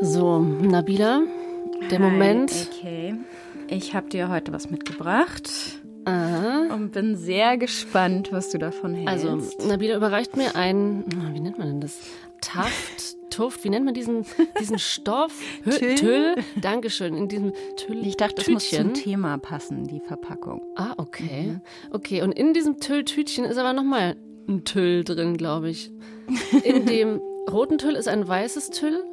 So, Nabila, der Hi, Moment. Okay. Ich habe dir heute was mitgebracht Aha. und bin sehr gespannt, was du davon hältst. Also, Nabila überreicht mir ein, wie nennt man denn das? Taft, Tuft, wie nennt man diesen, diesen Stoff? Hü- Tüll? Tüll. Dankeschön. In diesem Tüll. ich dachte, das muss Tütchen. zum Thema passen, die Verpackung. Ah, okay. Mhm. Okay, und in diesem Tülltütchen ist aber nochmal ein Tüll drin, glaube ich. In dem roten Tüll ist ein weißes Tüll.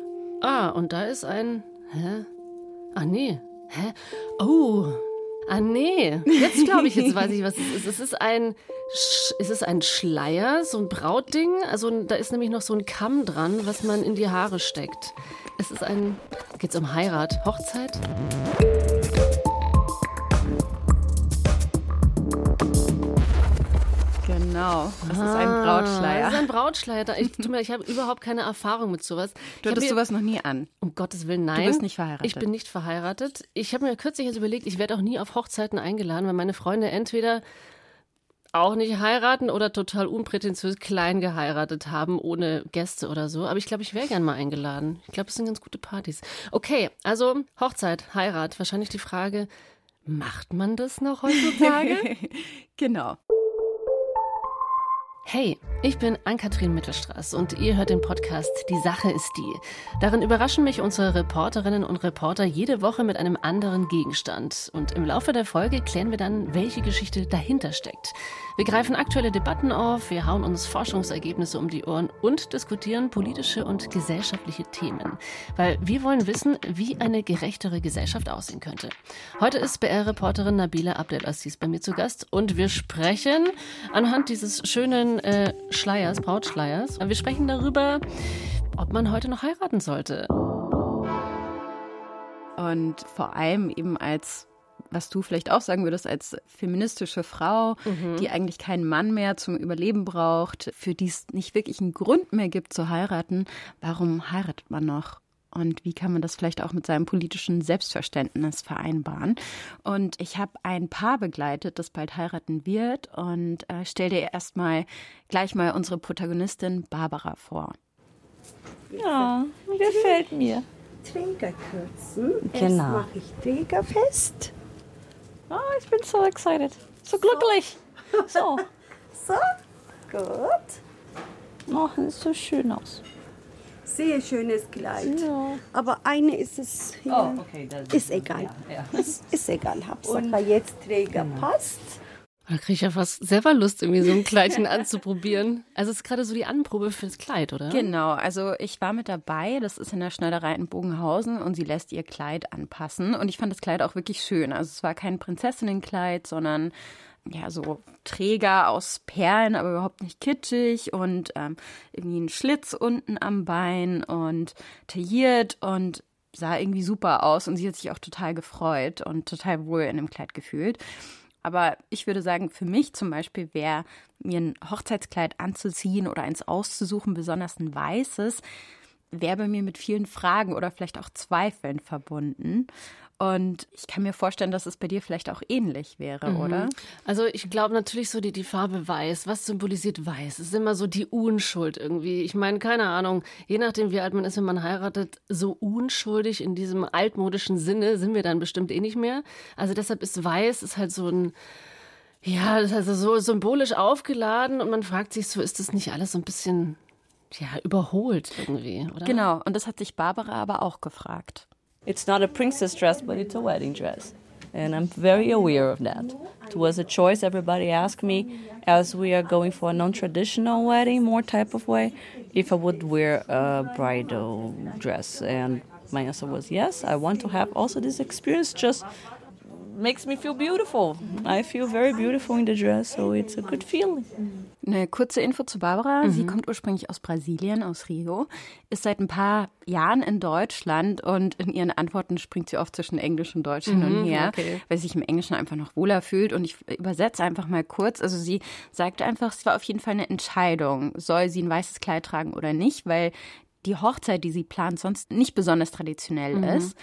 Ah, und da ist ein. Hä? Ah, nee. Hä? Oh. Ah, nee. Jetzt glaube ich, jetzt weiß ich, was es ist. Es ist ein. Sch es ist ein Schleier, so ein Brautding. Also da ist nämlich noch so ein Kamm dran, was man in die Haare steckt. Es ist ein. Geht's um Heirat? Hochzeit? Genau. Das ist ein Ah, Brautschleier. Das ist ein Brautschleier. Ich, ich habe überhaupt keine Erfahrung mit sowas. Du hattest mir, sowas noch nie an. Um Gottes Willen, nein. bist nicht verheiratet. Ich bin nicht verheiratet. Ich habe mir kürzlich jetzt überlegt, ich werde auch nie auf Hochzeiten eingeladen, weil meine Freunde entweder auch nicht heiraten oder total unprätentiös klein geheiratet haben, ohne Gäste oder so. Aber ich glaube, ich wäre gern mal eingeladen. Ich glaube, es sind ganz gute Partys. Okay, also Hochzeit, Heirat. Wahrscheinlich die Frage, macht man das noch heutzutage? Genau. Hey, ich bin Ann-Kathrin Mittelstraß und ihr hört den Podcast Die Sache ist die. Darin überraschen mich unsere Reporterinnen und Reporter jede Woche mit einem anderen Gegenstand. Und im Laufe der Folge klären wir dann, welche Geschichte dahinter steckt. Wir greifen aktuelle Debatten auf, wir hauen uns Forschungsergebnisse um die Ohren und diskutieren politische und gesellschaftliche Themen. Weil wir wollen wissen, wie eine gerechtere Gesellschaft aussehen könnte. Heute ist BR-Reporterin Nabila Abdelaziz bei mir zu Gast und wir sprechen anhand dieses schönen äh, Schleiers, Brautschleiers, wir sprechen darüber, ob man heute noch heiraten sollte. Und vor allem eben als, was du vielleicht auch sagen würdest, als feministische Frau, die eigentlich keinen Mann mehr zum Überleben braucht, für die es nicht wirklich einen Grund mehr gibt zu heiraten, warum heiratet man noch? Und wie kann man das vielleicht auch mit seinem politischen Selbstverständnis vereinbaren? Und ich habe ein Paar begleitet, das bald heiraten wird. Und äh, stell dir erstmal gleich mal unsere Protagonistin Barbara vor. Ja, gefällt mir. Träger kürzen. Erst Genau. mache ich Träger fest. Oh, ich bin so excited. So glücklich. So. So, gut. Oh, das sieht so schön aus. Sehr schönes Kleid. Ja. Aber eine ist es hier. Ist egal. Ist, ist egal. Hauptsache jetzt Träger passt. Da kriege ich ja fast selber Lust, irgendwie so ein Kleidchen anzuprobieren. Also es ist gerade so die Anprobe fürs Kleid, oder? Genau, also ich war mit dabei, das ist in der Schneiderei in Bogenhausen und sie lässt ihr Kleid anpassen und ich fand das Kleid auch wirklich schön. Also es war kein Prinzessinnenkleid, sondern ja, so Träger aus Perlen, aber überhaupt nicht kitschig und ähm, irgendwie ein Schlitz unten am Bein und tailliert und sah irgendwie super aus und sie hat sich auch total gefreut und total wohl in dem Kleid gefühlt. Aber ich würde sagen, für mich zum Beispiel wäre mir ein Hochzeitskleid anzuziehen oder eins auszusuchen, besonders ein weißes, wäre bei mir mit vielen Fragen oder vielleicht auch Zweifeln verbunden. Und ich kann mir vorstellen, dass es bei dir vielleicht auch ähnlich wäre, oder? Also ich glaube natürlich so die, die Farbe weiß. Was symbolisiert weiß? Es ist immer so die Unschuld irgendwie. Ich meine, keine Ahnung, je nachdem wie alt man ist, wenn man heiratet, so unschuldig in diesem altmodischen Sinne sind wir dann bestimmt eh nicht mehr. Also deshalb ist weiß ist halt so ein ja, das ist also so symbolisch aufgeladen und man fragt sich so, ist das nicht alles so ein bisschen ja, überholt irgendwie, oder? Genau, und das hat sich Barbara aber auch gefragt. It's not a princess dress, but it's a wedding dress. And I'm very aware of that. It was a choice everybody asked me as we are going for a non traditional wedding, more type of way, if I would wear a bridal dress. And my answer was yes, I want to have also this experience just makes me feel beautiful. I feel very beautiful in the dress, so it's a good feeling. Eine kurze Info zu Barbara. Sie kommt ursprünglich aus Brasilien, aus Rio, ist seit ein paar Jahren in Deutschland und in ihren Antworten springt sie oft zwischen Englisch und Deutsch hin und her, okay. weil sie sich im Englischen einfach noch wohler fühlt. Und ich übersetze einfach mal kurz. Also sie sagt einfach, es war auf jeden Fall eine Entscheidung, soll sie ein weißes Kleid tragen oder nicht, weil die Hochzeit, die sie plant, sonst nicht besonders traditionell ist.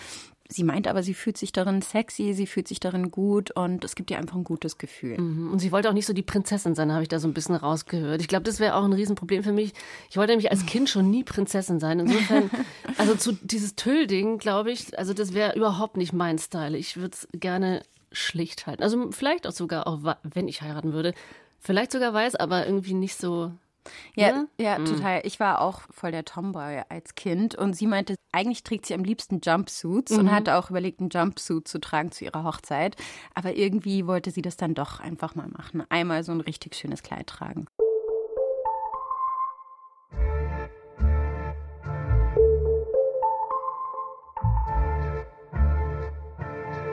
Sie meint aber, sie fühlt sich darin sexy, sie fühlt sich darin gut und es gibt ihr einfach ein gutes Gefühl. Mhm. Und sie wollte auch nicht so die Prinzessin sein, habe ich da so ein bisschen rausgehört. Ich glaube, das wäre auch ein Riesenproblem für mich. Ich wollte nämlich als Kind schon nie Prinzessin sein. Insofern, also zu dieses Tüllding, glaube ich, also das wäre überhaupt nicht mein Style. Ich würde es gerne schlicht halten. Also vielleicht auch sogar, auch wenn ich heiraten würde, vielleicht sogar weiß, aber irgendwie nicht so ja, ja, ja mhm. total. Ich war auch voll der Tomboy als Kind und sie meinte, eigentlich trägt sie am liebsten Jumpsuits mhm. und hatte auch überlegt, einen Jumpsuit zu tragen zu ihrer Hochzeit. Aber irgendwie wollte sie das dann doch einfach mal machen. Einmal so ein richtig schönes Kleid tragen.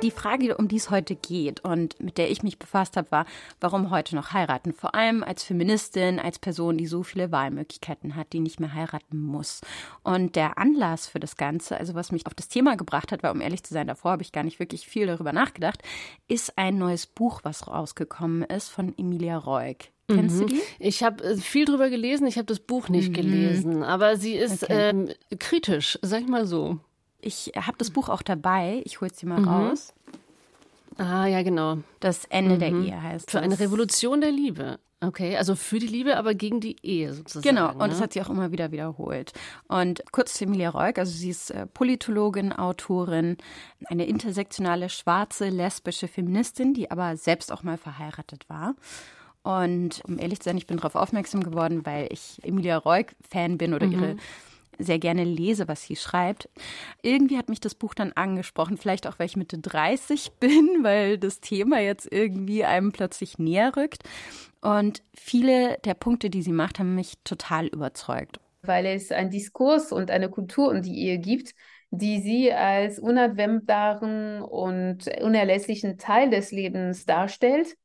Die Frage, um die es heute geht und mit der ich mich befasst habe, war, warum heute noch heiraten? Vor allem als Feministin, als Person, die so viele Wahlmöglichkeiten hat, die nicht mehr heiraten muss. Und der Anlass für das Ganze, also was mich auf das Thema gebracht hat, war, um ehrlich zu sein, davor habe ich gar nicht wirklich viel darüber nachgedacht, ist ein neues Buch, was rausgekommen ist von Emilia Reuk. Kennst mhm. du die? Ich habe äh, viel drüber gelesen, ich habe das Buch nicht mhm. gelesen, aber sie ist okay. ähm, kritisch, sag ich mal so. Ich habe das Buch auch dabei. Ich hole es dir mal mhm. raus. Ah, ja, genau. Das Ende mhm. der Ehe heißt Für das. eine Revolution der Liebe. Okay, also für die Liebe, aber gegen die Ehe sozusagen. Genau, und ne? das hat sie auch immer wieder wiederholt. Und kurz zu Emilia Reuk, also sie ist äh, Politologin, Autorin, eine intersektionale, schwarze, lesbische Feministin, die aber selbst auch mal verheiratet war. Und um ehrlich zu sein, ich bin darauf aufmerksam geworden, weil ich Emilia Reuk Fan bin oder mhm. ihre sehr gerne lese, was sie schreibt. Irgendwie hat mich das Buch dann angesprochen, vielleicht auch, weil ich Mitte 30 bin, weil das Thema jetzt irgendwie einem plötzlich näher rückt. Und viele der Punkte, die sie macht, haben mich total überzeugt. Weil es einen Diskurs und eine Kultur um die Ehe gibt, die sie als unabwendbaren und unerlässlichen Teil des Lebens darstellt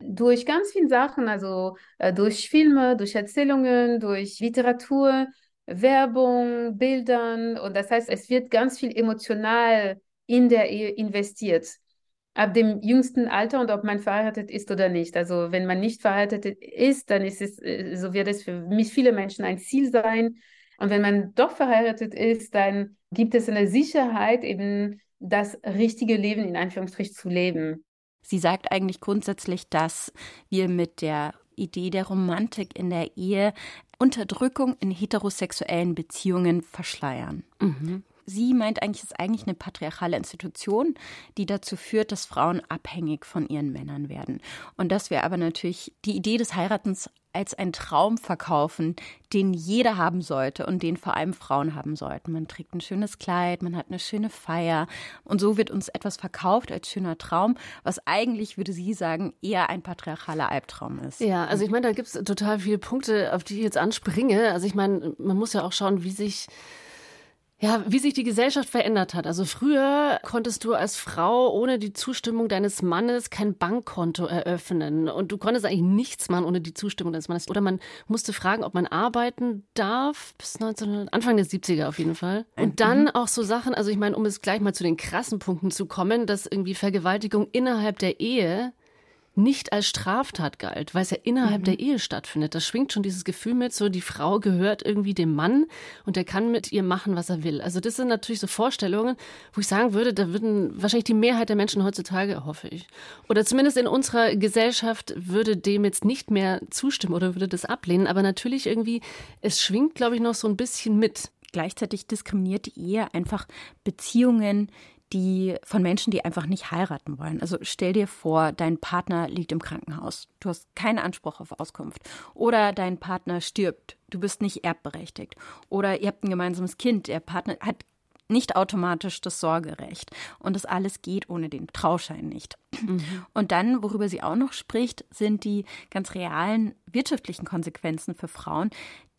durch ganz viele Sachen, also äh, durch Filme, durch Erzählungen, durch Literatur, Werbung, Bildern. Und das heißt, es wird ganz viel emotional in der Ehe investiert. Ab dem jüngsten Alter und ob man verheiratet ist oder nicht. Also wenn man nicht verheiratet ist, dann ist es, äh, so wird es für mich viele Menschen ein Ziel sein. Und wenn man doch verheiratet ist, dann gibt es eine Sicherheit, eben das richtige Leben in Anführungsstrichen zu leben. Sie sagt eigentlich grundsätzlich, dass wir mit der Idee der Romantik in der Ehe Unterdrückung in heterosexuellen Beziehungen verschleiern. Mhm. Sie meint eigentlich, es ist eigentlich eine patriarchale Institution, die dazu führt, dass Frauen abhängig von ihren Männern werden. Und dass wir aber natürlich die Idee des Heiratens als einen Traum verkaufen, den jeder haben sollte und den vor allem Frauen haben sollten. Man trägt ein schönes Kleid, man hat eine schöne Feier und so wird uns etwas verkauft als schöner Traum, was eigentlich, würde sie sagen, eher ein patriarchaler Albtraum ist. Ja, also ich meine, da gibt es total viele Punkte, auf die ich jetzt anspringe. Also ich meine, man muss ja auch schauen, wie sich ja, wie sich die Gesellschaft verändert hat. Also früher konntest du als Frau ohne die Zustimmung deines Mannes kein Bankkonto eröffnen und du konntest eigentlich nichts machen ohne die Zustimmung deines Mannes. Oder man musste fragen, ob man arbeiten darf bis 1900, Anfang der 70er auf jeden Fall. Und dann auch so Sachen, also ich meine, um es gleich mal zu den krassen Punkten zu kommen, dass irgendwie Vergewaltigung innerhalb der Ehe nicht als Straftat galt, weil es ja innerhalb mhm. der Ehe stattfindet. Da schwingt schon dieses Gefühl mit, so die Frau gehört irgendwie dem Mann und der kann mit ihr machen, was er will. Also das sind natürlich so Vorstellungen, wo ich sagen würde, da würden wahrscheinlich die Mehrheit der Menschen heutzutage, hoffe ich, oder zumindest in unserer Gesellschaft würde dem jetzt nicht mehr zustimmen oder würde das ablehnen. Aber natürlich irgendwie, es schwingt, glaube ich, noch so ein bisschen mit. Gleichzeitig diskriminiert die Ehe einfach Beziehungen, die von Menschen, die einfach nicht heiraten wollen. Also stell dir vor, dein Partner liegt im Krankenhaus. Du hast keinen Anspruch auf Auskunft. Oder dein Partner stirbt. Du bist nicht erbberechtigt. Oder ihr habt ein gemeinsames Kind. Der Partner hat nicht automatisch das Sorgerecht. Und das alles geht ohne den Trauschein nicht. Mhm. Und dann, worüber sie auch noch spricht, sind die ganz realen wirtschaftlichen Konsequenzen für Frauen,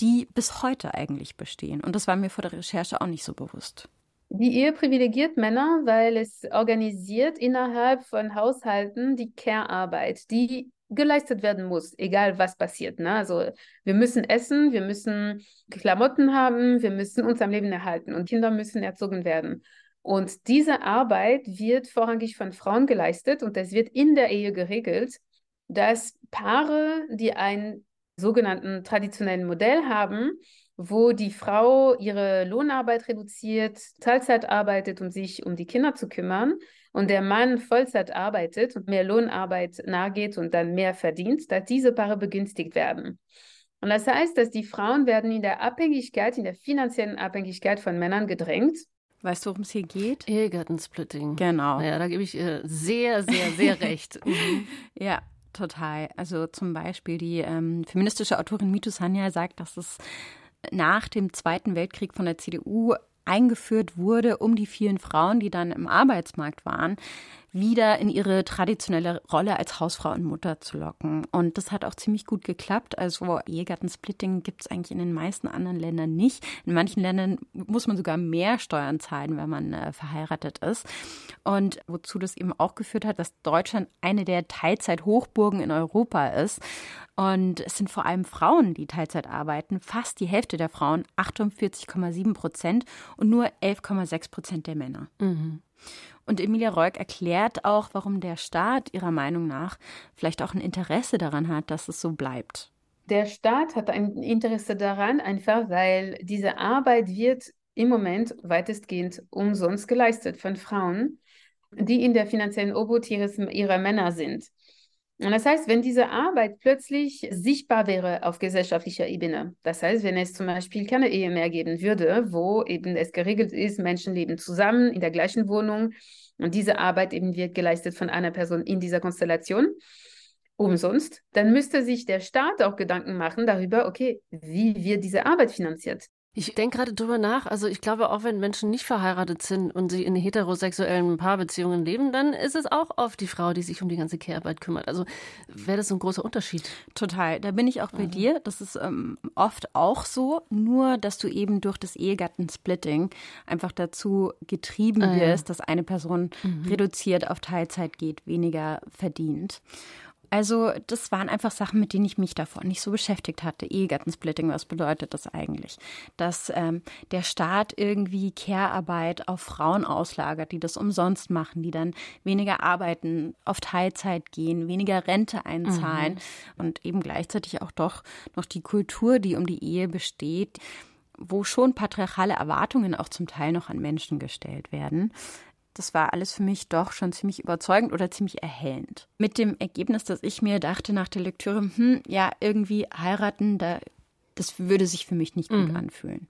die bis heute eigentlich bestehen. Und das war mir vor der Recherche auch nicht so bewusst. Die Ehe privilegiert Männer, weil es organisiert innerhalb von Haushalten die Care-Arbeit, die geleistet werden muss, egal was passiert. Ne? Also wir müssen essen, wir müssen Klamotten haben, wir müssen uns am Leben erhalten und Kinder müssen erzogen werden. Und diese Arbeit wird vorrangig von Frauen geleistet und es wird in der Ehe geregelt, dass Paare, die einen sogenannten traditionellen Modell haben, wo die Frau ihre Lohnarbeit reduziert, Teilzeit arbeitet, um sich um die Kinder zu kümmern und der Mann Vollzeit arbeitet und mehr Lohnarbeit nachgeht und dann mehr verdient, dass diese Paare begünstigt werden. Und das heißt, dass die Frauen werden in der Abhängigkeit, in der finanziellen Abhängigkeit von Männern gedrängt. Weißt du, worum es hier geht? Ehegattensplitting. Genau. Ja, da gebe ich äh, sehr, sehr, sehr recht. Mhm. Ja, total. Also zum Beispiel die ähm, feministische Autorin Mitu Sanya sagt, dass es nach dem Zweiten Weltkrieg von der CDU eingeführt wurde, um die vielen Frauen, die dann im Arbeitsmarkt waren, wieder in ihre traditionelle Rolle als Hausfrau und Mutter zu locken. Und das hat auch ziemlich gut geklappt. Also Ehegattensplitting gibt es eigentlich in den meisten anderen Ländern nicht. In manchen Ländern muss man sogar mehr Steuern zahlen, wenn man äh, verheiratet ist. Und wozu das eben auch geführt hat, dass Deutschland eine der Teilzeithochburgen in Europa ist. Und es sind vor allem Frauen, die Teilzeit arbeiten. Fast die Hälfte der Frauen, 48,7 Prozent und nur 11,6 Prozent der Männer. Mhm. Und Emilia Reuk erklärt auch, warum der Staat ihrer Meinung nach vielleicht auch ein Interesse daran hat, dass es so bleibt. Der Staat hat ein Interesse daran, einfach weil diese Arbeit wird im Moment weitestgehend umsonst geleistet von Frauen, die in der finanziellen Obhut ihrer Männer sind. Und das heißt, wenn diese Arbeit plötzlich sichtbar wäre auf gesellschaftlicher Ebene, das heißt, wenn es zum Beispiel keine Ehe mehr geben würde, wo eben es geregelt ist, Menschen leben zusammen in der gleichen Wohnung und diese Arbeit eben wird geleistet von einer Person in dieser Konstellation, umsonst, dann müsste sich der Staat auch Gedanken machen darüber, okay, wie wird diese Arbeit finanziert? Ich denke gerade drüber nach. Also ich glaube, auch wenn Menschen nicht verheiratet sind und sie in heterosexuellen Paarbeziehungen leben, dann ist es auch oft die Frau, die sich um die ganze Care-Arbeit kümmert. Also wäre das so ein großer Unterschied. Total. Da bin ich auch bei mhm. dir. Das ist ähm, oft auch so. Nur, dass du eben durch das Ehegattensplitting einfach dazu getrieben ah, wirst, ja. dass eine Person mhm. reduziert auf Teilzeit geht, weniger verdient. Also das waren einfach Sachen, mit denen ich mich davor nicht so beschäftigt hatte. Ehegattensplitting, was bedeutet das eigentlich? Dass ähm, der Staat irgendwie Care-Arbeit auf Frauen auslagert, die das umsonst machen, die dann weniger arbeiten, auf Teilzeit gehen, weniger Rente einzahlen mhm. und eben gleichzeitig auch doch noch die Kultur, die um die Ehe besteht, wo schon patriarchale Erwartungen auch zum Teil noch an Menschen gestellt werden das war alles für mich doch schon ziemlich überzeugend oder ziemlich erhellend. Mit dem Ergebnis, dass ich mir dachte nach der Lektüre, hm, ja, irgendwie heiraten, da, das würde sich für mich nicht gut mhm. anfühlen.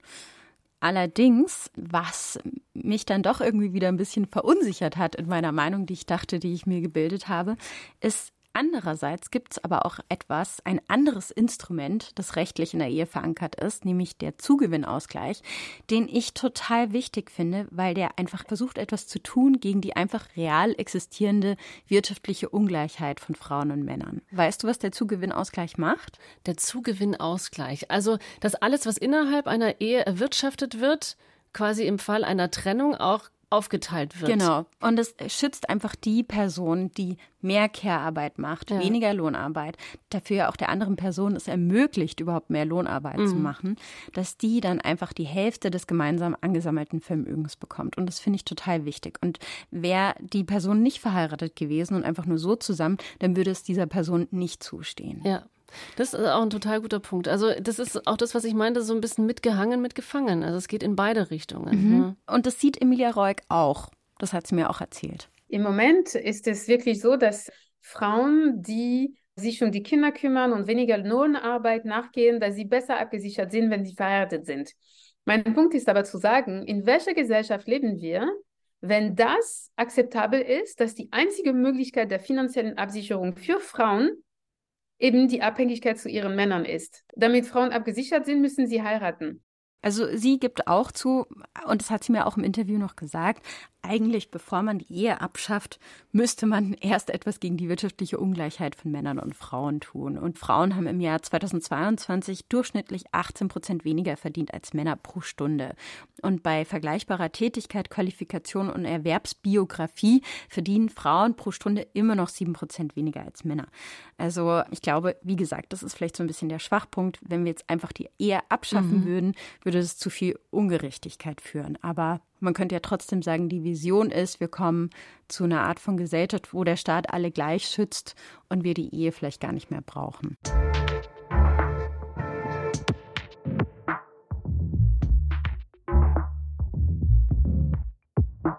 Allerdings, was mich dann doch irgendwie wieder ein bisschen verunsichert hat in meiner Meinung, die ich dachte, die ich mir gebildet habe, ist, Andererseits gibt es aber auch etwas, ein anderes Instrument, das rechtlich in der Ehe verankert ist, nämlich der Zugewinnausgleich, den ich total wichtig finde, weil der einfach versucht, etwas zu tun gegen die einfach real existierende wirtschaftliche Ungleichheit von Frauen und Männern. Weißt du, was der Zugewinnausgleich macht? Der Zugewinnausgleich. Also, dass alles, was innerhalb einer Ehe erwirtschaftet wird, quasi im Fall einer Trennung auch aufgeteilt wird. Genau. Und es schützt einfach die Person, die mehr Care-Arbeit macht, ja. weniger Lohnarbeit, dafür ja auch der anderen Person es ermöglicht, überhaupt mehr Lohnarbeit mhm. zu machen, dass die dann einfach die Hälfte des gemeinsam angesammelten Vermögens bekommt. Und das finde ich total wichtig. Und wäre die Person nicht verheiratet gewesen und einfach nur so zusammen, dann würde es dieser Person nicht zustehen. Ja. Das ist auch ein total guter Punkt. Also das ist auch das, was ich meinte, so ein bisschen mitgehangen, mitgefangen. Also es geht in beide Richtungen. Mhm. Ne? Und das sieht Emilia Reuk auch. Das hat sie mir auch erzählt. Im Moment ist es wirklich so, dass Frauen, die sich um die Kinder kümmern und weniger Lohnarbeit nachgehen, dass sie besser abgesichert sind, wenn sie verheiratet sind. Mein Punkt ist aber zu sagen, in welcher Gesellschaft leben wir, wenn das akzeptabel ist, dass die einzige Möglichkeit der finanziellen Absicherung für Frauen eben die Abhängigkeit zu ihren Männern ist. Damit Frauen abgesichert sind, müssen sie heiraten. Also sie gibt auch zu, und das hat sie mir auch im Interview noch gesagt, eigentlich, bevor man die Ehe abschafft, müsste man erst etwas gegen die wirtschaftliche Ungleichheit von Männern und Frauen tun. Und Frauen haben im Jahr 2022 durchschnittlich 18 Prozent weniger verdient als Männer pro Stunde. Und bei vergleichbarer Tätigkeit, Qualifikation und Erwerbsbiografie verdienen Frauen pro Stunde immer noch 7 Prozent weniger als Männer. Also ich glaube, wie gesagt, das ist vielleicht so ein bisschen der Schwachpunkt. Wenn wir jetzt einfach die Ehe abschaffen mhm. würden, würde es zu viel Ungerechtigkeit führen. Aber man könnte ja trotzdem sagen, die Vision ist, wir kommen zu einer Art von Gesellschaft, wo der Staat alle gleich schützt und wir die Ehe vielleicht gar nicht mehr brauchen.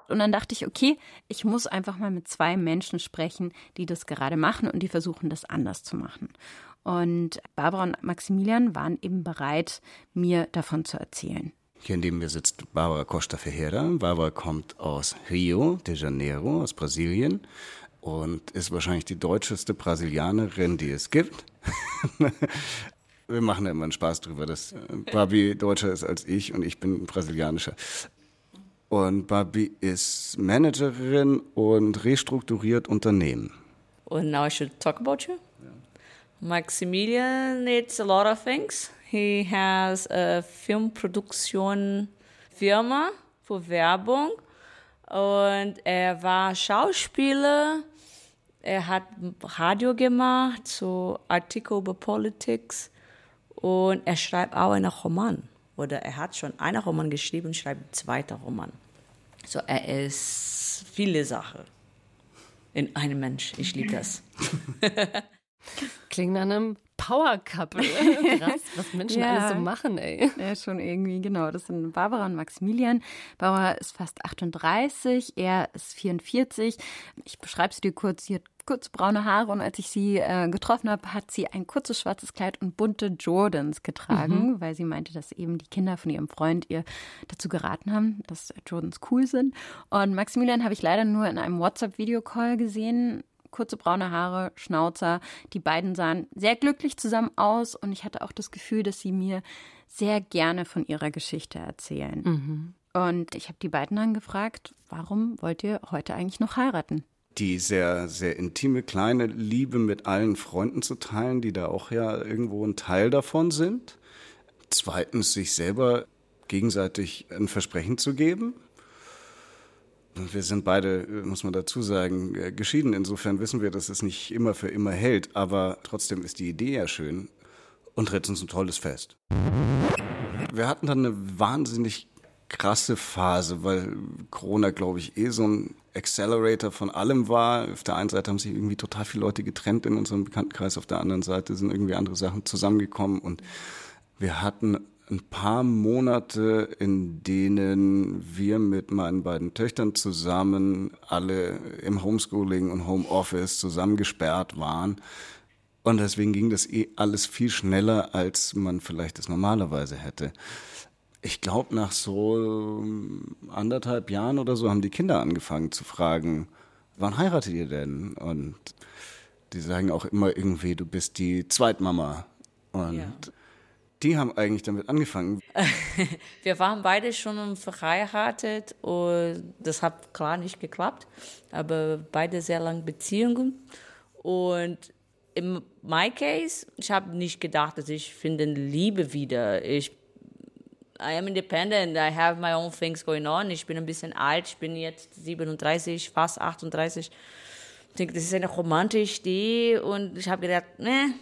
Und dann dachte ich, okay, ich muss einfach mal mit zwei Menschen sprechen, die das gerade machen und die versuchen, das anders zu machen. Und Barbara und Maximilian waren eben bereit, mir davon zu erzählen. Hier neben mir sitzt Barbara Costa Ferreira. Barbara kommt aus Rio de Janeiro, aus Brasilien und ist wahrscheinlich die deutscheste Brasilianerin, die es gibt. Wir machen da immer einen Spaß drüber, dass Barbie deutscher ist als ich und ich bin brasilianischer. Und Barbie ist Managerin und restrukturiert Unternehmen. And now I should talk about you? Yeah. Maximilian needs a lot of things. He has a Filmproduktion Firma für Werbung und er war Schauspieler. Er hat Radio gemacht, so Artikel über Politics und er schreibt auch einen Roman. Oder er hat schon einen Roman geschrieben schreibt einen zweiten Roman. So, er ist viele Sachen in einem Mensch. Ich liebe das. Klingt nach einem Power Couple. Krass, was Menschen ja. alles so machen, ey. Ja, schon irgendwie, genau. Das sind Barbara und Maximilian. Barbara ist fast 38, er ist 44. Ich beschreibe es dir kurz. Sie hat kurze braune Haare und als ich sie äh, getroffen habe, hat sie ein kurzes schwarzes Kleid und bunte Jordans getragen, mhm. weil sie meinte, dass eben die Kinder von ihrem Freund ihr dazu geraten haben, dass Jordans cool sind. Und Maximilian habe ich leider nur in einem WhatsApp-Videocall gesehen kurze braune Haare, Schnauzer. Die beiden sahen sehr glücklich zusammen aus und ich hatte auch das Gefühl, dass sie mir sehr gerne von ihrer Geschichte erzählen. Mhm. Und ich habe die beiden dann gefragt, warum wollt ihr heute eigentlich noch heiraten? Die sehr, sehr intime kleine Liebe mit allen Freunden zu teilen, die da auch ja irgendwo ein Teil davon sind. Zweitens, sich selber gegenseitig ein Versprechen zu geben, wir sind beide, muss man dazu sagen, äh, geschieden. Insofern wissen wir, dass es nicht immer für immer hält. Aber trotzdem ist die Idee ja schön und tritt uns ein tolles Fest. Wir hatten dann eine wahnsinnig krasse Phase, weil Corona, glaube ich, eh so ein Accelerator von allem war. Auf der einen Seite haben sich irgendwie total viele Leute getrennt in unserem Bekanntenkreis, auf der anderen Seite sind irgendwie andere Sachen zusammengekommen und wir hatten ein paar Monate, in denen wir mit meinen beiden Töchtern zusammen alle im Homeschooling und Homeoffice zusammengesperrt waren. Und deswegen ging das eh alles viel schneller, als man vielleicht es normalerweise hätte. Ich glaube, nach so anderthalb Jahren oder so haben die Kinder angefangen zu fragen, wann heiratet ihr denn? Und die sagen auch immer irgendwie, du bist die Zweitmama. Und ja die haben eigentlich damit angefangen. Wir waren beide schon verheiratet und das hat klar nicht geklappt, aber beide sehr lange Beziehungen. Und in my case, ich habe nicht gedacht, dass ich finde Liebe wieder. Ich I am independent, I have my own things going on. Ich bin ein bisschen alt, ich bin jetzt 37, fast 38. Ich denke, das ist eine romantische Idee und ich habe gedacht, ne,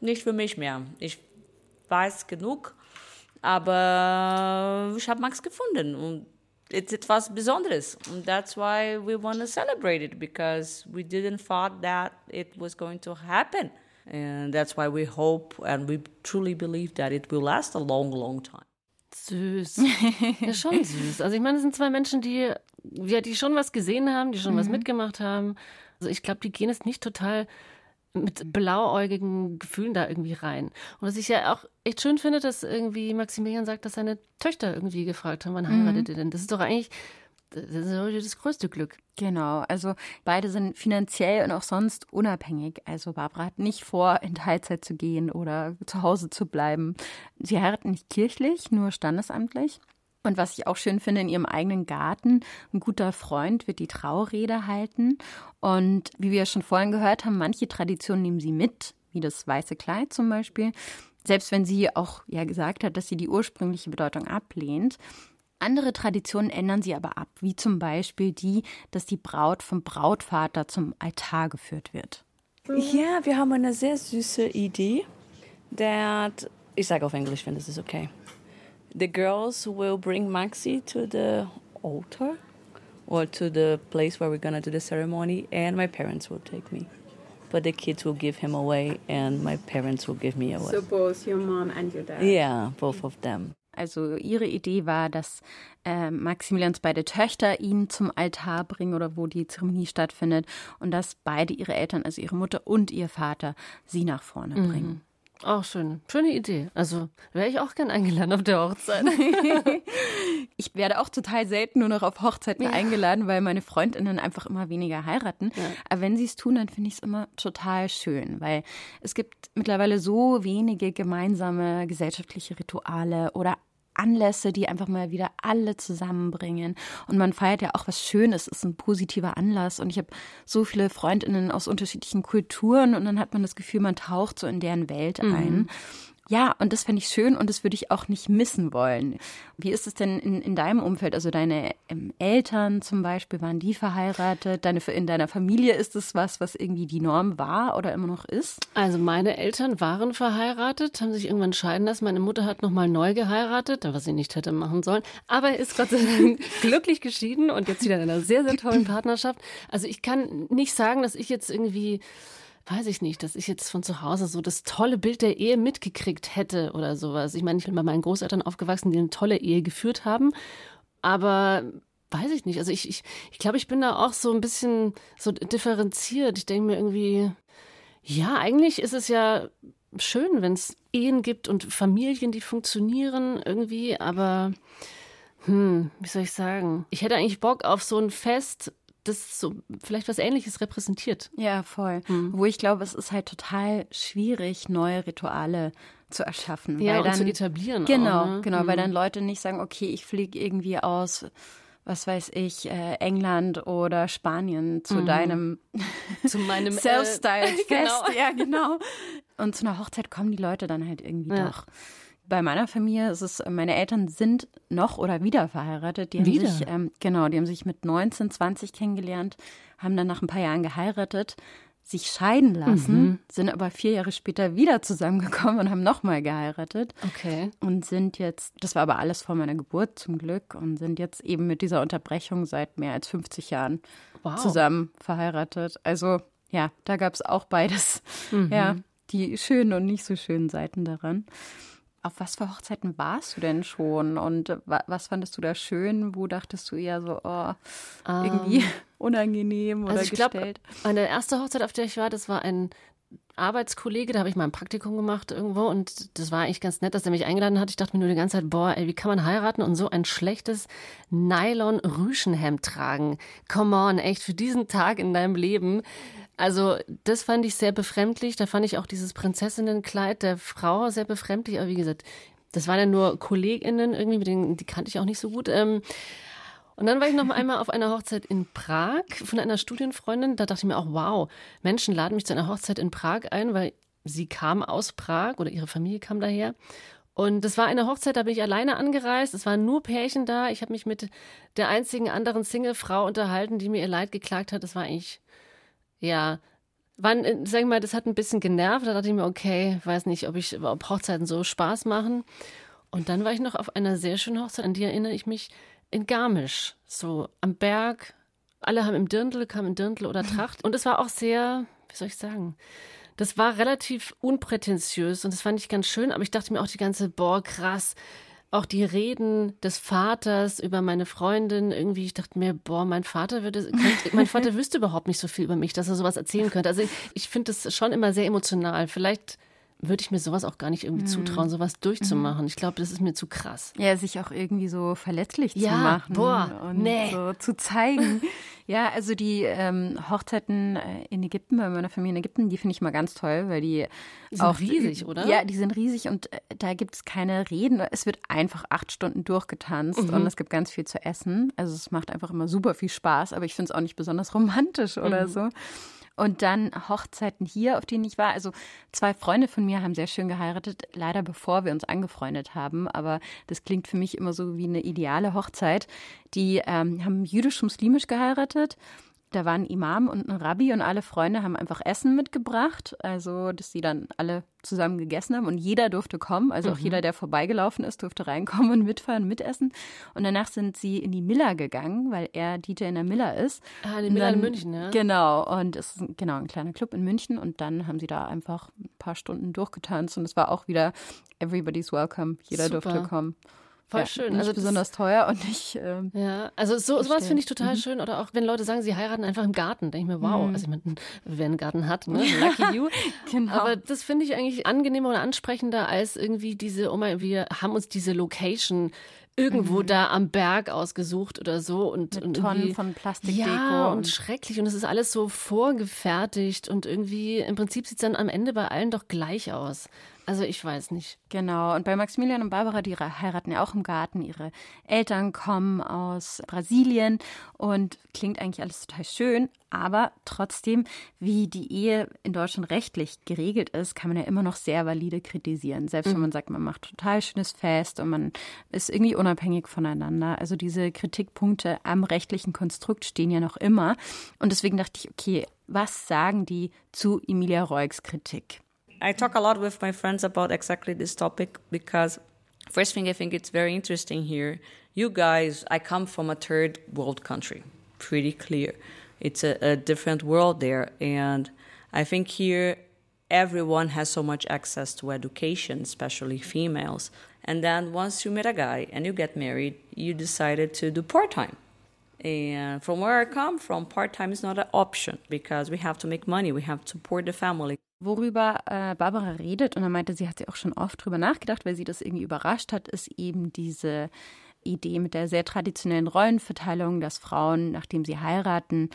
nicht für mich mehr. Ich weiß genug, aber ich habe Max gefunden und es ist etwas Besonderes und that's why we want to celebrate it because we didn't thought that it was going to happen and that's why we hope and we truly believe that it will last a long, long time. Süß. ja, schon süß. Also ich meine, es sind zwei Menschen, die, ja, die schon was gesehen haben, die schon mhm. was mitgemacht haben. Also ich glaube, die gehen jetzt nicht total mit blauäugigen Gefühlen da irgendwie rein. Und was ich ja auch echt schön finde, dass irgendwie Maximilian sagt, dass seine Töchter irgendwie gefragt haben, wann mhm. heiratet ihr denn? Das ist doch eigentlich das, ist das größte Glück. Genau, also beide sind finanziell und auch sonst unabhängig. Also Barbara hat nicht vor, in Teilzeit zu gehen oder zu Hause zu bleiben. Sie heiraten nicht kirchlich, nur standesamtlich. Und was ich auch schön finde, in ihrem eigenen Garten, ein guter Freund wird die Traurede halten. Und wie wir schon vorhin gehört haben, manche Traditionen nehmen sie mit, wie das weiße Kleid zum Beispiel. Selbst wenn sie auch ja gesagt hat, dass sie die ursprüngliche Bedeutung ablehnt. Andere Traditionen ändern sie aber ab, wie zum Beispiel die, dass die Braut vom Brautvater zum Altar geführt wird. Ja, wir haben eine sehr süße Idee. Der, ich sage auf Englisch, wenn das ist okay. The girls will bring Maxi to the altar or to the place where we're gonna do the ceremony, and my parents will take me. But the kids will give him away, and my parents will give me away. So both your mom and your dad. Yeah, both of them. Also ihre Idee war, dass äh, Maximilians beide Töchter ihn zum Altar bringen oder wo die Zeremonie stattfindet und dass beide ihre Eltern, also ihre Mutter und ihr Vater, sie nach vorne mhm. bringen. Auch schön. Schöne Idee. Also wäre ich auch gern eingeladen auf der Hochzeit. ich werde auch total selten nur noch auf Hochzeiten ja. eingeladen, weil meine Freundinnen einfach immer weniger heiraten. Ja. Aber wenn sie es tun, dann finde ich es immer total schön, weil es gibt mittlerweile so wenige gemeinsame gesellschaftliche Rituale oder Anlässe, die einfach mal wieder alle zusammenbringen. Und man feiert ja auch was Schönes, ist ein positiver Anlass. Und ich habe so viele Freundinnen aus unterschiedlichen Kulturen und dann hat man das Gefühl, man taucht so in deren Welt mhm. Ja, und das fände ich schön und das würde ich auch nicht missen wollen. Wie ist es denn in, in deinem Umfeld? Also deine ähm, Eltern zum Beispiel, waren die verheiratet? Deine, in deiner Familie ist es was, was irgendwie die Norm war oder immer noch ist? Also meine Eltern waren verheiratet, haben sich irgendwann scheiden lassen. Meine Mutter hat nochmal neu geheiratet, was sie nicht hätte machen sollen. Aber ist Gott sei Dank glücklich geschieden und jetzt wieder in einer sehr, sehr tollen Partnerschaft. Also ich kann nicht sagen, dass ich jetzt irgendwie weiß ich nicht, dass ich jetzt von zu Hause so das tolle Bild der Ehe mitgekriegt hätte oder sowas. Ich meine, ich bin bei meinen Großeltern aufgewachsen, die eine tolle Ehe geführt haben, aber weiß ich nicht. Also ich, ich, ich glaube, ich bin da auch so ein bisschen so differenziert. Ich denke mir irgendwie, ja, eigentlich ist es ja schön, wenn es Ehen gibt und Familien, die funktionieren irgendwie, aber hm, wie soll ich sagen? Ich hätte eigentlich Bock auf so ein Fest, das so vielleicht was Ähnliches repräsentiert. Ja, voll. Mhm. Wo ich glaube, es ist halt total schwierig, neue Rituale zu erschaffen. Ja, weil dann, zu etablieren. Genau, auch, ne? genau, mhm. weil dann Leute nicht sagen, okay, ich fliege irgendwie aus was weiß ich, äh, England oder Spanien zu mhm. deinem zu meinem äh, Self-Style-Fest. genau. Ja, genau. Und zu einer Hochzeit kommen die Leute dann halt irgendwie ja. doch. Bei meiner Familie ist es, meine Eltern sind noch oder wieder verheiratet. Die haben wieder? sich, ähm, genau, die haben sich mit 19, 20 kennengelernt, haben dann nach ein paar Jahren geheiratet, sich scheiden lassen, mhm. sind aber vier Jahre später wieder zusammengekommen und haben nochmal geheiratet. Okay. Und sind jetzt, das war aber alles vor meiner Geburt zum Glück, und sind jetzt eben mit dieser Unterbrechung seit mehr als 50 Jahren wow. zusammen verheiratet. Also ja, da gab es auch beides. Mhm. Ja, die schönen und nicht so schönen Seiten daran. Auf was für Hochzeiten warst du denn schon? Und was fandest du da schön? Wo dachtest du eher so, oh, irgendwie um, ähm, unangenehm oder also ich gestellt? Glaub, meine erste Hochzeit, auf der ich war, das war ein Arbeitskollege, da habe ich mal ein Praktikum gemacht irgendwo und das war eigentlich ganz nett, dass er mich eingeladen hat. Ich dachte mir nur die ganze Zeit, boah, ey, wie kann man heiraten und so ein schlechtes Nylon-Rüschenhemd tragen? Come on, echt, für diesen Tag in deinem Leben. Also das fand ich sehr befremdlich. Da fand ich auch dieses Prinzessinnenkleid der Frau sehr befremdlich. Aber wie gesagt, das waren ja nur KollegInnen irgendwie, mit denen, die kannte ich auch nicht so gut. Ähm, und dann war ich noch einmal auf einer Hochzeit in Prag von einer Studienfreundin. Da dachte ich mir auch, wow, Menschen laden mich zu einer Hochzeit in Prag ein, weil sie kam aus Prag oder ihre Familie kam daher. Und das war eine Hochzeit, da bin ich alleine angereist. Es waren nur Pärchen da. Ich habe mich mit der einzigen anderen Single-Frau unterhalten, die mir ihr Leid geklagt hat. Das war eigentlich ja, wann, äh, sag ich mal, das hat ein bisschen genervt. Da dachte ich mir, okay, weiß nicht, ob ich, ob Hochzeiten so Spaß machen. Und dann war ich noch auf einer sehr schönen Hochzeit, an die erinnere ich mich, in Garmisch, so am Berg. Alle haben im Dirndl, kamen im Dirndl oder Tracht. Und es war auch sehr, wie soll ich sagen, das war relativ unprätentiös und das fand ich ganz schön, aber ich dachte mir auch die ganze, boah, krass, auch die Reden des Vaters über meine Freundin, irgendwie, ich dachte mir, boah, mein Vater würde, könnte, mein Vater wüsste überhaupt nicht so viel über mich, dass er sowas erzählen könnte. Also ich, ich finde das schon immer sehr emotional. Vielleicht würde ich mir sowas auch gar nicht irgendwie mhm. zutrauen, sowas durchzumachen. Ich glaube, das ist mir zu krass. Ja, sich auch irgendwie so verletzlich ja, zu machen boah, und nee. so zu zeigen. ja, also die ähm, Hochzeiten äh, in Ägypten, bei meiner Familie in Ägypten, die finde ich mal ganz toll, weil die, die sind auch riesig, oder? Ja, die sind riesig und äh, da gibt es keine Reden. Es wird einfach acht Stunden durchgetanzt mhm. und es gibt ganz viel zu essen. Also es macht einfach immer super viel Spaß, aber ich finde es auch nicht besonders romantisch oder mhm. so. Und dann Hochzeiten hier, auf denen ich war. Also zwei Freunde von mir haben sehr schön geheiratet, leider bevor wir uns angefreundet haben. Aber das klingt für mich immer so wie eine ideale Hochzeit. Die ähm, haben jüdisch-muslimisch geheiratet da waren Imam und ein Rabbi und alle Freunde haben einfach Essen mitgebracht, also dass sie dann alle zusammen gegessen haben und jeder durfte kommen, also auch mhm. jeder, der vorbeigelaufen ist, durfte reinkommen und mitfahren, mitessen. Und danach sind sie in die Miller gegangen, weil er DJ in der Miller ist. Ah, die Miller dann, in München, ja. Genau, und es ist genau ein kleiner Club in München und dann haben sie da einfach ein paar Stunden durchgetanzt und es war auch wieder everybody's welcome, jeder Super. durfte kommen. Voll ja, schön. Nicht also besonders teuer und nicht. Ähm, ja, also so, sowas finde ich total mhm. schön. Oder auch wenn Leute sagen, sie heiraten einfach im Garten, denke ich mir, wow. Mhm. Also ich meine, wer einen Garten hat, ne? Lucky you. genau. Aber das finde ich eigentlich angenehmer oder ansprechender als irgendwie diese, oh mein, wir haben uns diese Location irgendwo mhm. da am Berg ausgesucht oder so und, Mit und Tonnen von Plastikdeko ja, und, und schrecklich und es ist alles so vorgefertigt und irgendwie im Prinzip sieht es dann am Ende bei allen doch gleich aus. Also ich weiß nicht. Genau. Und bei Maximilian und Barbara, die heiraten ja auch im Garten. Ihre Eltern kommen aus Brasilien und klingt eigentlich alles total schön. Aber trotzdem, wie die Ehe in Deutschland rechtlich geregelt ist, kann man ja immer noch sehr valide kritisieren. Selbst mhm. wenn man sagt, man macht total schönes Fest und man ist irgendwie unabhängig voneinander. Also diese Kritikpunkte am rechtlichen Konstrukt stehen ja noch immer. Und deswegen dachte ich, okay, was sagen die zu Emilia Roigs Kritik? I talk a lot with my friends about exactly this topic because first thing I think it's very interesting here. You guys, I come from a third world country, pretty clear. It's a, a different world there, and I think here everyone has so much access to education, especially females. And then once you meet a guy and you get married, you decided to do part time. And from where I come from, part time is not an option because we have to make money, we have to support the family. Worüber äh, Barbara redet, und er meinte, sie hat sie auch schon oft drüber nachgedacht, weil sie das irgendwie überrascht hat, ist eben diese Idee mit der sehr traditionellen Rollenverteilung, dass Frauen, nachdem sie heiraten,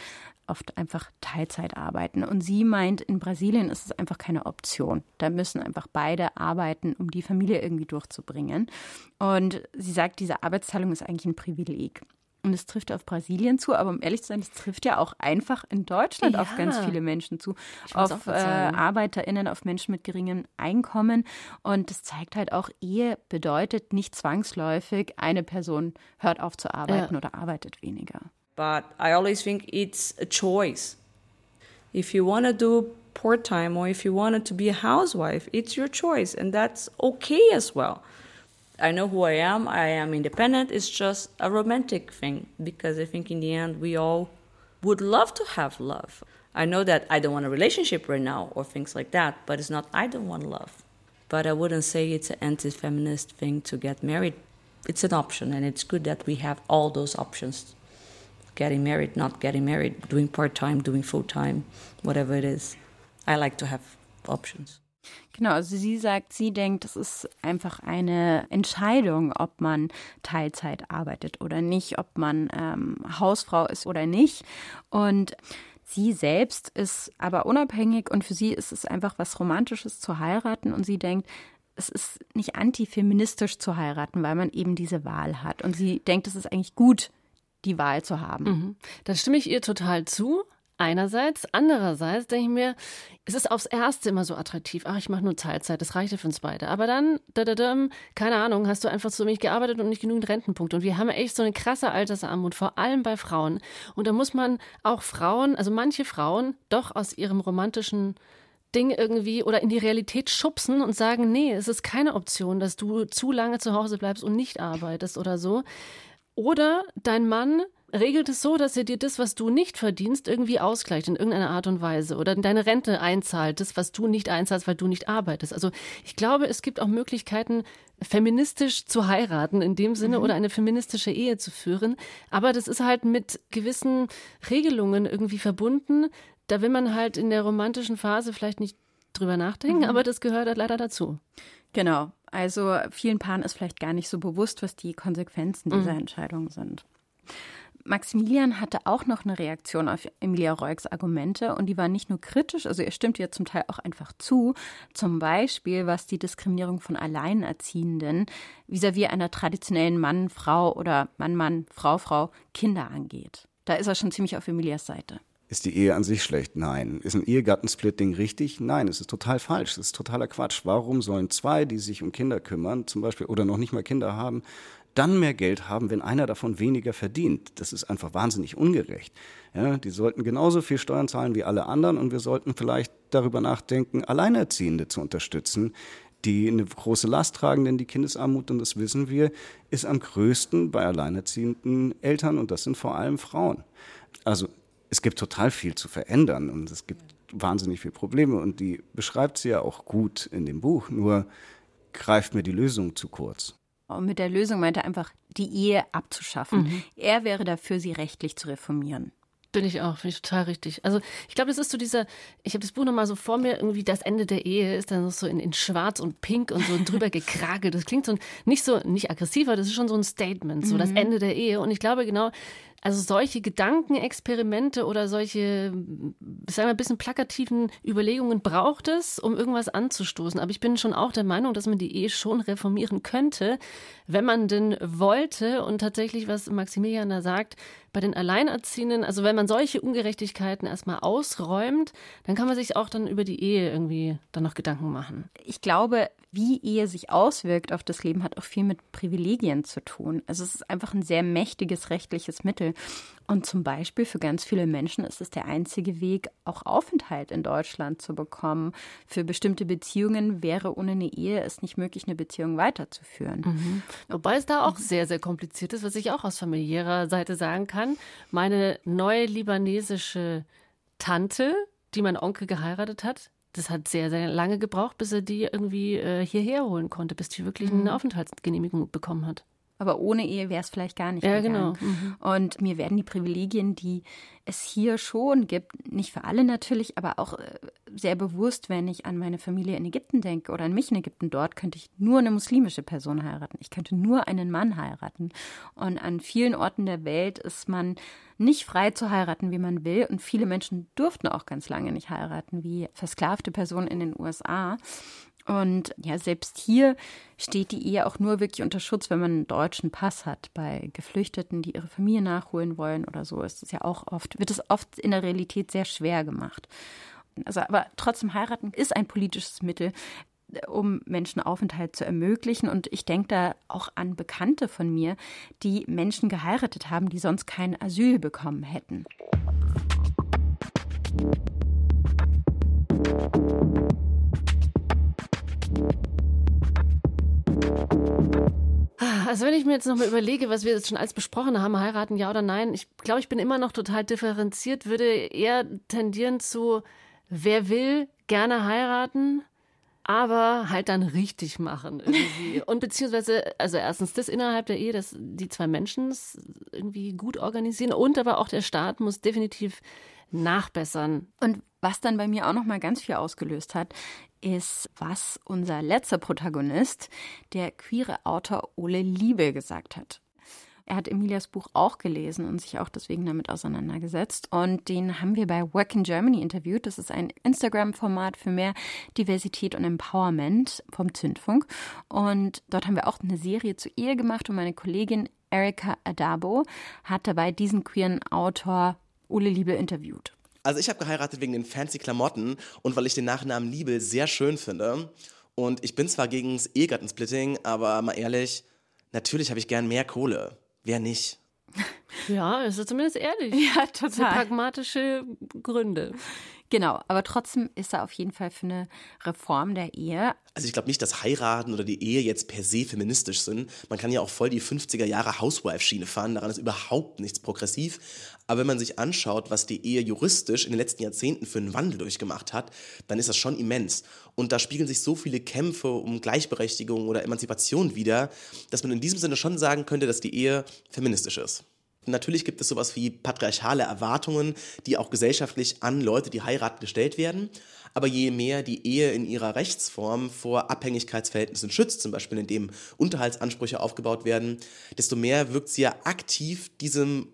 oft einfach Teilzeit arbeiten. Und sie meint, in Brasilien ist es einfach keine Option. Da müssen einfach beide arbeiten, um die Familie irgendwie durchzubringen. Und sie sagt, diese Arbeitsteilung ist eigentlich ein Privileg. Und es trifft auf Brasilien zu, aber um ehrlich zu sein, es trifft ja auch einfach in Deutschland ja. auf ganz viele Menschen zu. Auf äh, ArbeiterInnen, auf Menschen mit geringem Einkommen. Und das zeigt halt auch, Ehe bedeutet nicht zwangsläufig, eine Person hört auf zu arbeiten ja. oder arbeitet weniger. But I always think it's a choice. If you want to do part-time or if you wanted to be a housewife, it's your choice and that's okay as well. I know who I am. I am independent. It's just a romantic thing because I think in the end we all would love to have love. I know that I don't want a relationship right now or things like that, but it's not I don't want love. But I wouldn't say it's an anti feminist thing to get married. It's an option, and it's good that we have all those options getting married, not getting married, doing part time, doing full time, whatever it is. I like to have options. Genau, also sie sagt, sie denkt, es ist einfach eine Entscheidung, ob man Teilzeit arbeitet oder nicht, ob man ähm, Hausfrau ist oder nicht. Und sie selbst ist aber unabhängig und für sie ist es einfach was Romantisches zu heiraten und sie denkt, es ist nicht antifeministisch zu heiraten, weil man eben diese Wahl hat. Und sie denkt, es ist eigentlich gut, die Wahl zu haben. Mhm. Da stimme ich ihr total zu. Einerseits. Andererseits denke ich mir, es ist aufs Erste immer so attraktiv. Ach, ich mache nur Teilzeit, das reicht ja für uns beide. Aber dann, da, da, da, keine Ahnung, hast du einfach zu wenig gearbeitet und nicht genügend Rentenpunkte. Und wir haben echt so eine krasse Altersarmut, vor allem bei Frauen. Und da muss man auch Frauen, also manche Frauen, doch aus ihrem romantischen Ding irgendwie oder in die Realität schubsen und sagen, nee, es ist keine Option, dass du zu lange zu Hause bleibst und nicht arbeitest oder so. Oder dein Mann regelt es so, dass er dir das, was du nicht verdienst, irgendwie ausgleicht in irgendeiner Art und Weise oder in deine Rente einzahlt, das, was du nicht einzahlst, weil du nicht arbeitest. Also ich glaube, es gibt auch Möglichkeiten, feministisch zu heiraten in dem Sinne mhm. oder eine feministische Ehe zu führen. Aber das ist halt mit gewissen Regelungen irgendwie verbunden. Da will man halt in der romantischen Phase vielleicht nicht drüber nachdenken, mhm. aber das gehört halt leider dazu. Genau. Also vielen Paaren ist vielleicht gar nicht so bewusst, was die Konsequenzen dieser mhm. Entscheidung sind. Maximilian hatte auch noch eine Reaktion auf Emilia Reugs Argumente und die war nicht nur kritisch, also er stimmt ihr zum Teil auch einfach zu, zum Beispiel was die Diskriminierung von Alleinerziehenden vis-à-vis -vis einer traditionellen Mann-Frau oder Mann-Mann, Frau-Frau Kinder angeht. Da ist er schon ziemlich auf Emilias Seite. Ist die Ehe an sich schlecht? Nein. Ist ein Ehegattensplitting richtig? Nein, es ist total falsch. Es ist totaler Quatsch. Warum sollen zwei, die sich um Kinder kümmern, zum Beispiel, oder noch nicht mal Kinder haben, dann mehr Geld haben, wenn einer davon weniger verdient. Das ist einfach wahnsinnig ungerecht. Ja, die sollten genauso viel Steuern zahlen wie alle anderen und wir sollten vielleicht darüber nachdenken, Alleinerziehende zu unterstützen, die eine große Last tragen, denn die Kindesarmut, und das wissen wir, ist am größten bei alleinerziehenden Eltern und das sind vor allem Frauen. Also es gibt total viel zu verändern und es gibt wahnsinnig viele Probleme und die beschreibt sie ja auch gut in dem Buch, nur greift mir die Lösung zu kurz. Und mit der Lösung meinte er einfach, die Ehe abzuschaffen. Mhm. Er wäre dafür, sie rechtlich zu reformieren. Bin ich auch, finde ich total richtig. Also ich glaube, das ist so dieser, ich habe das Buch nochmal so vor mir, irgendwie das Ende der Ehe ist dann so in, in schwarz und pink und so drüber gekragelt. Das klingt so nicht so, nicht aggressiver, das ist schon so ein Statement, so mhm. das Ende der Ehe. Und ich glaube genau, also solche Gedankenexperimente oder solche, sagen wir, ein bisschen plakativen Überlegungen braucht es, um irgendwas anzustoßen. Aber ich bin schon auch der Meinung, dass man die Ehe schon reformieren könnte, wenn man denn wollte. Und tatsächlich, was Maximilian da sagt, bei den Alleinerziehenden, also wenn man solche Ungerechtigkeiten erstmal ausräumt, dann kann man sich auch dann über die Ehe irgendwie dann noch Gedanken machen. Ich glaube, wie Ehe sich auswirkt auf das Leben, hat auch viel mit Privilegien zu tun. Also es ist einfach ein sehr mächtiges rechtliches Mittel. Und zum Beispiel für ganz viele Menschen ist es der einzige Weg, auch Aufenthalt in Deutschland zu bekommen. Für bestimmte Beziehungen wäre ohne eine Ehe es nicht möglich, eine Beziehung weiterzuführen. Mhm. Wobei es da auch sehr, sehr kompliziert ist, was ich auch aus familiärer Seite sagen kann. Meine neue libanesische Tante, die mein Onkel geheiratet hat, das hat sehr, sehr lange gebraucht, bis er die irgendwie äh, hierher holen konnte, bis die wirklich eine mhm. Aufenthaltsgenehmigung bekommen hat. Aber ohne Ehe wäre es vielleicht gar nicht ja, gegangen. genau. Mhm. Und mir werden die Privilegien, die es hier schon gibt, nicht für alle natürlich, aber auch äh, sehr bewusst, wenn ich an meine Familie in Ägypten denke oder an mich in Ägypten. Dort könnte ich nur eine muslimische Person heiraten. Ich könnte nur einen Mann heiraten. Und an vielen Orten der Welt ist man nicht frei zu heiraten, wie man will. Und viele Menschen durften auch ganz lange nicht heiraten, wie versklavte Personen in den USA. Und ja, selbst hier steht die Ehe auch nur wirklich unter Schutz, wenn man einen deutschen Pass hat. Bei Geflüchteten, die ihre Familie nachholen wollen oder so, ist es ja auch oft, wird es oft in der Realität sehr schwer gemacht. Also, aber trotzdem heiraten ist ein politisches Mittel, um Menschen Aufenthalt zu ermöglichen. Und ich denke da auch an Bekannte von mir, die Menschen geheiratet haben, die sonst kein Asyl bekommen hätten. Also wenn ich mir jetzt nochmal überlege, was wir jetzt schon alles besprochen haben, heiraten ja oder nein, ich glaube, ich bin immer noch total differenziert, würde eher tendieren zu, wer will, gerne heiraten, aber halt dann richtig machen irgendwie. Und beziehungsweise, also erstens das innerhalb der Ehe, dass die zwei Menschen irgendwie gut organisieren und aber auch der Staat muss definitiv nachbessern. Und was dann bei mir auch noch mal ganz viel ausgelöst hat, ist, was unser letzter Protagonist, der queere Autor Ole Liebe, gesagt hat. Er hat Emilias Buch auch gelesen und sich auch deswegen damit auseinandergesetzt. Und den haben wir bei Work in Germany interviewt. Das ist ein Instagram-Format für mehr Diversität und Empowerment vom Zündfunk. Und dort haben wir auch eine Serie zur Ehe gemacht und meine Kollegin Erika Adabo hat dabei diesen queeren Autor Ole Liebe interviewt. Also ich habe geheiratet wegen den fancy Klamotten und weil ich den Nachnamen Liebe sehr schön finde. Und ich bin zwar gegen das Ehegattensplitting, aber mal ehrlich, natürlich habe ich gern mehr Kohle. Wer nicht? Ja, ist zumindest ehrlich. Ja, total. So pragmatische Gründe. Genau, aber trotzdem ist er auf jeden Fall für eine Reform der Ehe. Also ich glaube nicht, dass Heiraten oder die Ehe jetzt per se feministisch sind. Man kann ja auch voll die 50er Jahre Housewife-Schiene fahren, daran ist überhaupt nichts progressiv. Aber wenn man sich anschaut, was die Ehe juristisch in den letzten Jahrzehnten für einen Wandel durchgemacht hat, dann ist das schon immens. Und da spiegeln sich so viele Kämpfe um Gleichberechtigung oder Emanzipation wieder, dass man in diesem Sinne schon sagen könnte, dass die Ehe feministisch ist. Natürlich gibt es sowas wie patriarchale Erwartungen, die auch gesellschaftlich an Leute, die heiraten, gestellt werden. Aber je mehr die Ehe in ihrer Rechtsform vor Abhängigkeitsverhältnissen schützt, zum Beispiel indem Unterhaltsansprüche aufgebaut werden, desto mehr wirkt sie ja aktiv diesem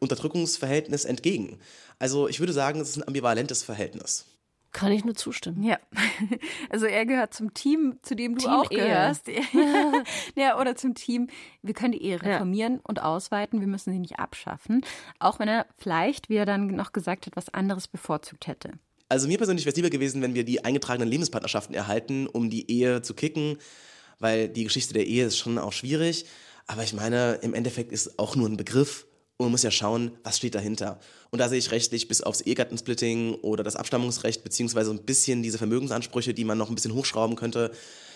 Unterdrückungsverhältnis entgegen. Also ich würde sagen, es ist ein ambivalentes Verhältnis. Kann ich nur zustimmen. Ja. Also er gehört zum Team, zu dem du Team auch Ehe. gehörst. ja, oder zum Team, wir können die Ehe reformieren ja. und ausweiten, wir müssen sie nicht abschaffen. Auch wenn er vielleicht, wie er dann noch gesagt hat, was anderes bevorzugt hätte. Also mir persönlich wäre es lieber gewesen, wenn wir die eingetragenen Lebenspartnerschaften erhalten, um die Ehe zu kicken, weil die Geschichte der Ehe ist schon auch schwierig. Aber ich meine, im Endeffekt ist auch nur ein Begriff und man muss ja schauen, was steht dahinter. Und da sehe ich rechtlich bis aufs Ehegattensplitting oder das Abstammungsrecht, beziehungsweise ein bisschen diese Vermögensansprüche, die man noch ein bisschen hochschrauben könnte,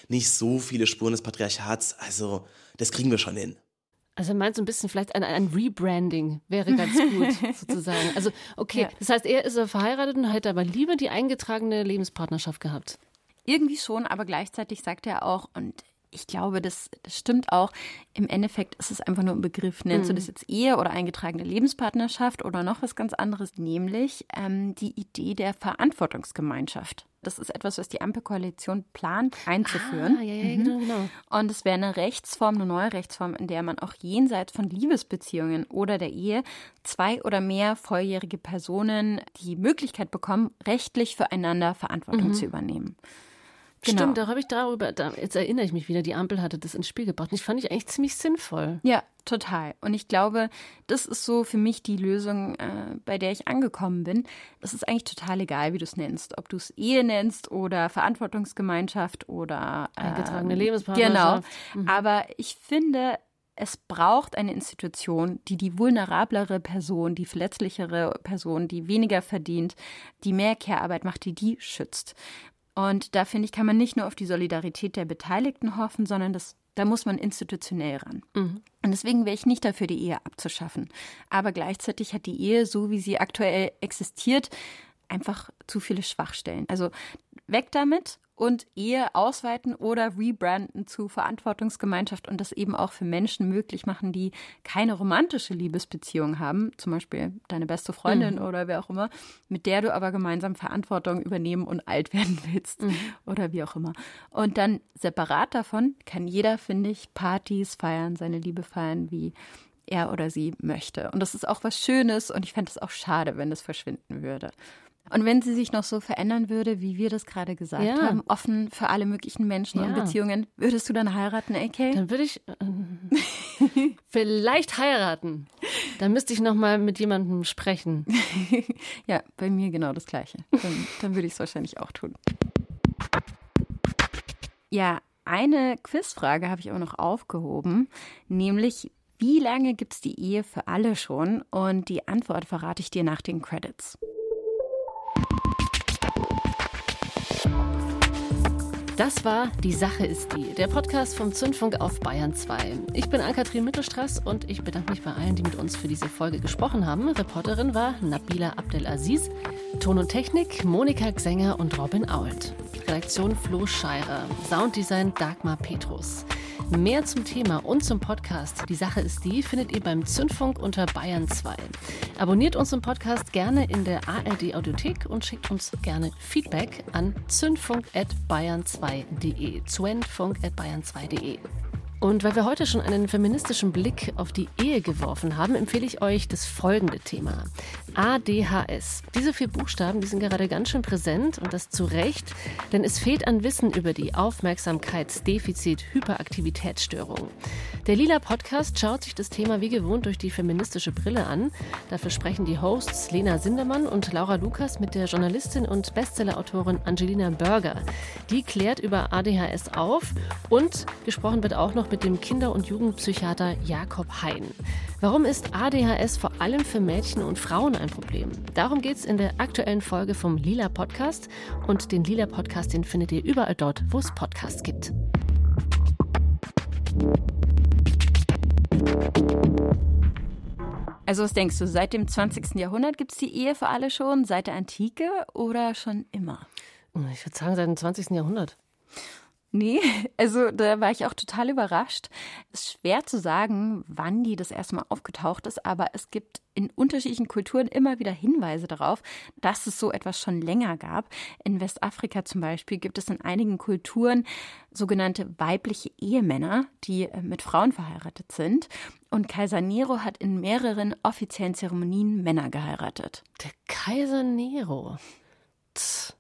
nicht so viele Spuren des Patriarchats. Also, das kriegen wir schon hin. Also meinst du ein bisschen vielleicht ein, ein Rebranding wäre ganz gut, sozusagen. Also, okay, ja. das heißt, er ist verheiratet und hätte aber lieber die eingetragene Lebenspartnerschaft gehabt. Irgendwie schon, aber gleichzeitig sagt er auch, und ich glaube, das, das, stimmt auch. Im Endeffekt ist es einfach nur ein Begriff. Nennst mhm. du das jetzt Ehe oder eingetragene Lebenspartnerschaft oder noch was ganz anderes, nämlich ähm, die Idee der Verantwortungsgemeinschaft. Das ist etwas, was die Ampelkoalition plant einzuführen. Ah, ja, ja, mhm. genau, genau. Und es wäre eine Rechtsform, eine neue Rechtsform, in der man auch jenseits von Liebesbeziehungen oder der Ehe zwei oder mehr volljährige Personen die Möglichkeit bekommen, rechtlich füreinander Verantwortung mhm. zu übernehmen. Genau. Stimmt, da habe ich darüber, da, jetzt erinnere ich mich wieder, die Ampel hatte das ins Spiel gebracht. Und ich fand ich eigentlich ziemlich sinnvoll. Ja, total. Und ich glaube, das ist so für mich die Lösung, äh, bei der ich angekommen bin. Es ist eigentlich total egal, wie du es nennst. Ob du es Ehe nennst oder Verantwortungsgemeinschaft oder äh, eingetragene Lebenspartnerschaft. Genau. Mhm. Aber ich finde, es braucht eine Institution, die die vulnerablere Person, die verletzlichere Person, die weniger verdient, die mehr Care-Arbeit macht, die die schützt. Und da finde ich, kann man nicht nur auf die Solidarität der Beteiligten hoffen, sondern das, da muss man institutionell ran. Mhm. Und deswegen wäre ich nicht dafür, die Ehe abzuschaffen. Aber gleichzeitig hat die Ehe, so wie sie aktuell existiert, einfach zu viele Schwachstellen. Also weg damit und Ehe ausweiten oder rebranden zu Verantwortungsgemeinschaft und das eben auch für Menschen möglich machen, die keine romantische Liebesbeziehung haben, zum Beispiel deine beste Freundin mhm. oder wer auch immer, mit der du aber gemeinsam Verantwortung übernehmen und alt werden willst mhm. oder wie auch immer. Und dann separat davon kann jeder, finde ich, Partys feiern, seine Liebe feiern, wie er oder sie möchte. Und das ist auch was Schönes und ich fände es auch schade, wenn das verschwinden würde. Und wenn sie sich noch so verändern würde, wie wir das gerade gesagt ja. haben, offen für alle möglichen Menschen ja. und Beziehungen, würdest du dann heiraten, AK? Dann würde ich äh, vielleicht heiraten. Dann müsste ich noch mal mit jemandem sprechen. ja, bei mir genau das Gleiche. Dann, dann würde ich es wahrscheinlich auch tun. Ja, eine Quizfrage habe ich aber noch aufgehoben, nämlich wie lange gibt es die Ehe für alle schon? Und die Antwort verrate ich dir nach den Credits. Das war Die Sache ist die, der Podcast vom Zündfunk auf Bayern 2. Ich bin Ann-Kathrin Mittelstraß und ich bedanke mich bei allen, die mit uns für diese Folge gesprochen haben. Reporterin war Nabila Abdelaziz, Ton und Technik Monika Gsänger und Robin Ault. Redaktion Flo Scheirer, Sounddesign Dagmar Petrus. Mehr zum Thema und zum Podcast Die Sache ist die findet ihr beim Zündfunk unter Bayern 2. Abonniert unseren Podcast gerne in der ARD Audiothek und schickt uns gerne Feedback an zündfunk@bayern2.de. Zündfunk@bayern2.de. Und weil wir heute schon einen feministischen Blick auf die Ehe geworfen haben, empfehle ich euch das folgende Thema. ADHS. Diese vier Buchstaben, die sind gerade ganz schön präsent und das zu Recht, denn es fehlt an Wissen über die Aufmerksamkeitsdefizit-Hyperaktivitätsstörung. Der Lila Podcast schaut sich das Thema wie gewohnt durch die feministische Brille an. Dafür sprechen die Hosts Lena Sindermann und Laura Lukas mit der Journalistin und Bestsellerautorin Angelina Berger. Die klärt über ADHS auf und gesprochen wird auch noch mit dem Kinder- und Jugendpsychiater Jakob Hein. Warum ist ADHS vor allem für Mädchen und Frauen ein Problem? Darum geht es in der aktuellen Folge vom Lila Podcast. Und den Lila Podcast, den findet ihr überall dort, wo es Podcasts gibt. Also was denkst du, seit dem 20. Jahrhundert gibt es die Ehe für alle schon, seit der Antike oder schon immer? Ich würde sagen, seit dem 20. Jahrhundert. Nee, also da war ich auch total überrascht. Es ist schwer zu sagen, wann die das erste Mal aufgetaucht ist, aber es gibt in unterschiedlichen Kulturen immer wieder Hinweise darauf, dass es so etwas schon länger gab. In Westafrika zum Beispiel gibt es in einigen Kulturen sogenannte weibliche Ehemänner, die äh, mit Frauen verheiratet sind. Und Kaiser Nero hat in mehreren offiziellen Zeremonien Männer geheiratet. Der Kaiser Nero. Tss.